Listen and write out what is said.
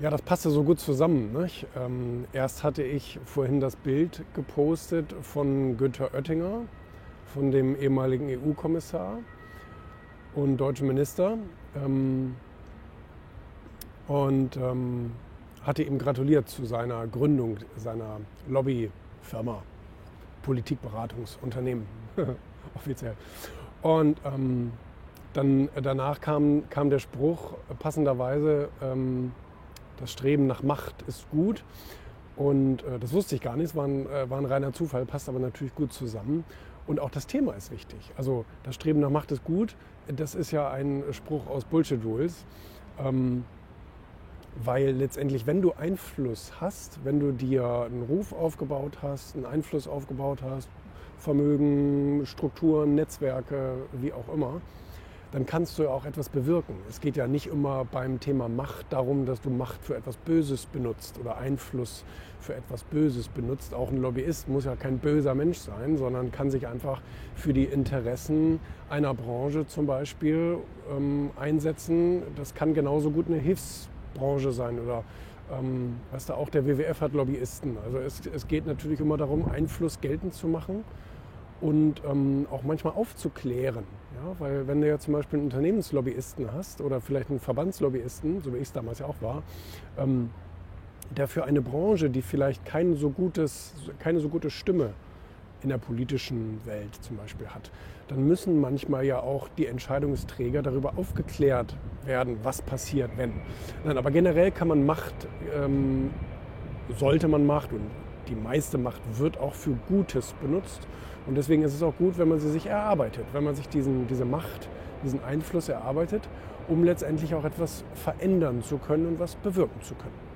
Ja, das passte so gut zusammen. Nicht? Ähm, erst hatte ich vorhin das Bild gepostet von Günther Oettinger, von dem ehemaligen EU-Kommissar und deutschen Minister. Ähm, und ähm, hatte ihm gratuliert zu seiner Gründung seiner Lobbyfirma, Politikberatungsunternehmen, offiziell. Und ähm, dann danach kam, kam der Spruch passenderweise, ähm, das Streben nach Macht ist gut. Und äh, das wusste ich gar nicht, es war ein, äh, war ein reiner Zufall, passt aber natürlich gut zusammen. Und auch das Thema ist wichtig. Also das Streben nach Macht ist gut, das ist ja ein Spruch aus Bullshit Rules. Ähm, weil letztendlich, wenn du Einfluss hast, wenn du dir einen Ruf aufgebaut hast, einen Einfluss aufgebaut hast, Vermögen, Strukturen, Netzwerke, wie auch immer, dann kannst du ja auch etwas bewirken. Es geht ja nicht immer beim Thema Macht darum, dass du Macht für etwas Böses benutzt oder Einfluss für etwas Böses benutzt. Auch ein Lobbyist muss ja kein böser Mensch sein, sondern kann sich einfach für die Interessen einer Branche zum Beispiel ähm, einsetzen. Das kann genauso gut eine Hilfsbranche sein oder ähm, weißt du, auch der WWF hat Lobbyisten. Also es, es geht natürlich immer darum, Einfluss geltend zu machen und ähm, auch manchmal aufzuklären. Ja? Weil wenn du ja zum Beispiel einen Unternehmenslobbyisten hast oder vielleicht einen Verbandslobbyisten, so wie ich es damals ja auch war, ähm, der für eine Branche, die vielleicht kein so gutes, keine so gute Stimme in der politischen Welt zum Beispiel hat, dann müssen manchmal ja auch die Entscheidungsträger darüber aufgeklärt werden, was passiert, wenn. Nein, aber generell kann man Macht, ähm, sollte man Macht und die meiste Macht wird auch für Gutes benutzt. Und deswegen ist es auch gut, wenn man sie sich erarbeitet, wenn man sich diesen, diese Macht, diesen Einfluss erarbeitet, um letztendlich auch etwas verändern zu können und was bewirken zu können.